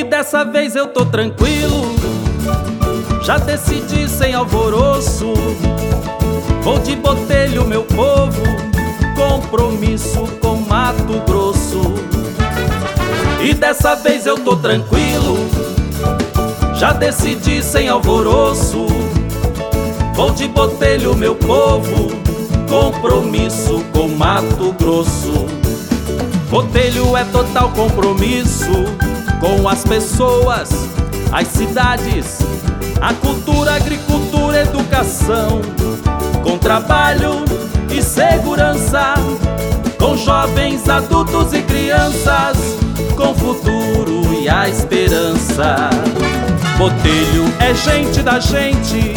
E dessa vez eu tô tranquilo, já decidi sem alvoroço. Vou de botelho, meu povo, compromisso com Mato Grosso. E dessa vez eu tô tranquilo, já decidi sem alvoroço. Vou de botelho, meu povo, compromisso com Mato Grosso. Botelho é total compromisso com as pessoas, as cidades, a cultura, agricultura, educação, com trabalho e segurança, com jovens, adultos e crianças, com futuro e a esperança. Botelho é gente da gente,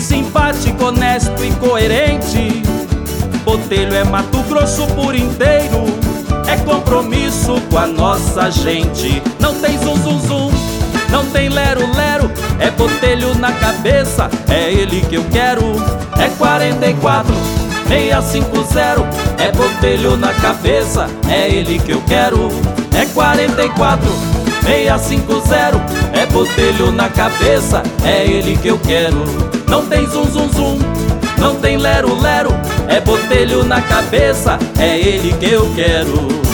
simpático, honesto e coerente. Botelho é Mato Grosso por inteiro, compromisso com a nossa gente. Não tem zum zum zum, não tem lero lero, é botelho na cabeça, é ele que eu quero. É 44 650, é botelho na cabeça, é ele que eu quero. É 44 650, é botelho na cabeça, é ele que eu quero. Não tem zum zum zum, não tem lero lero, é botelho na cabeça, é ele que eu quero.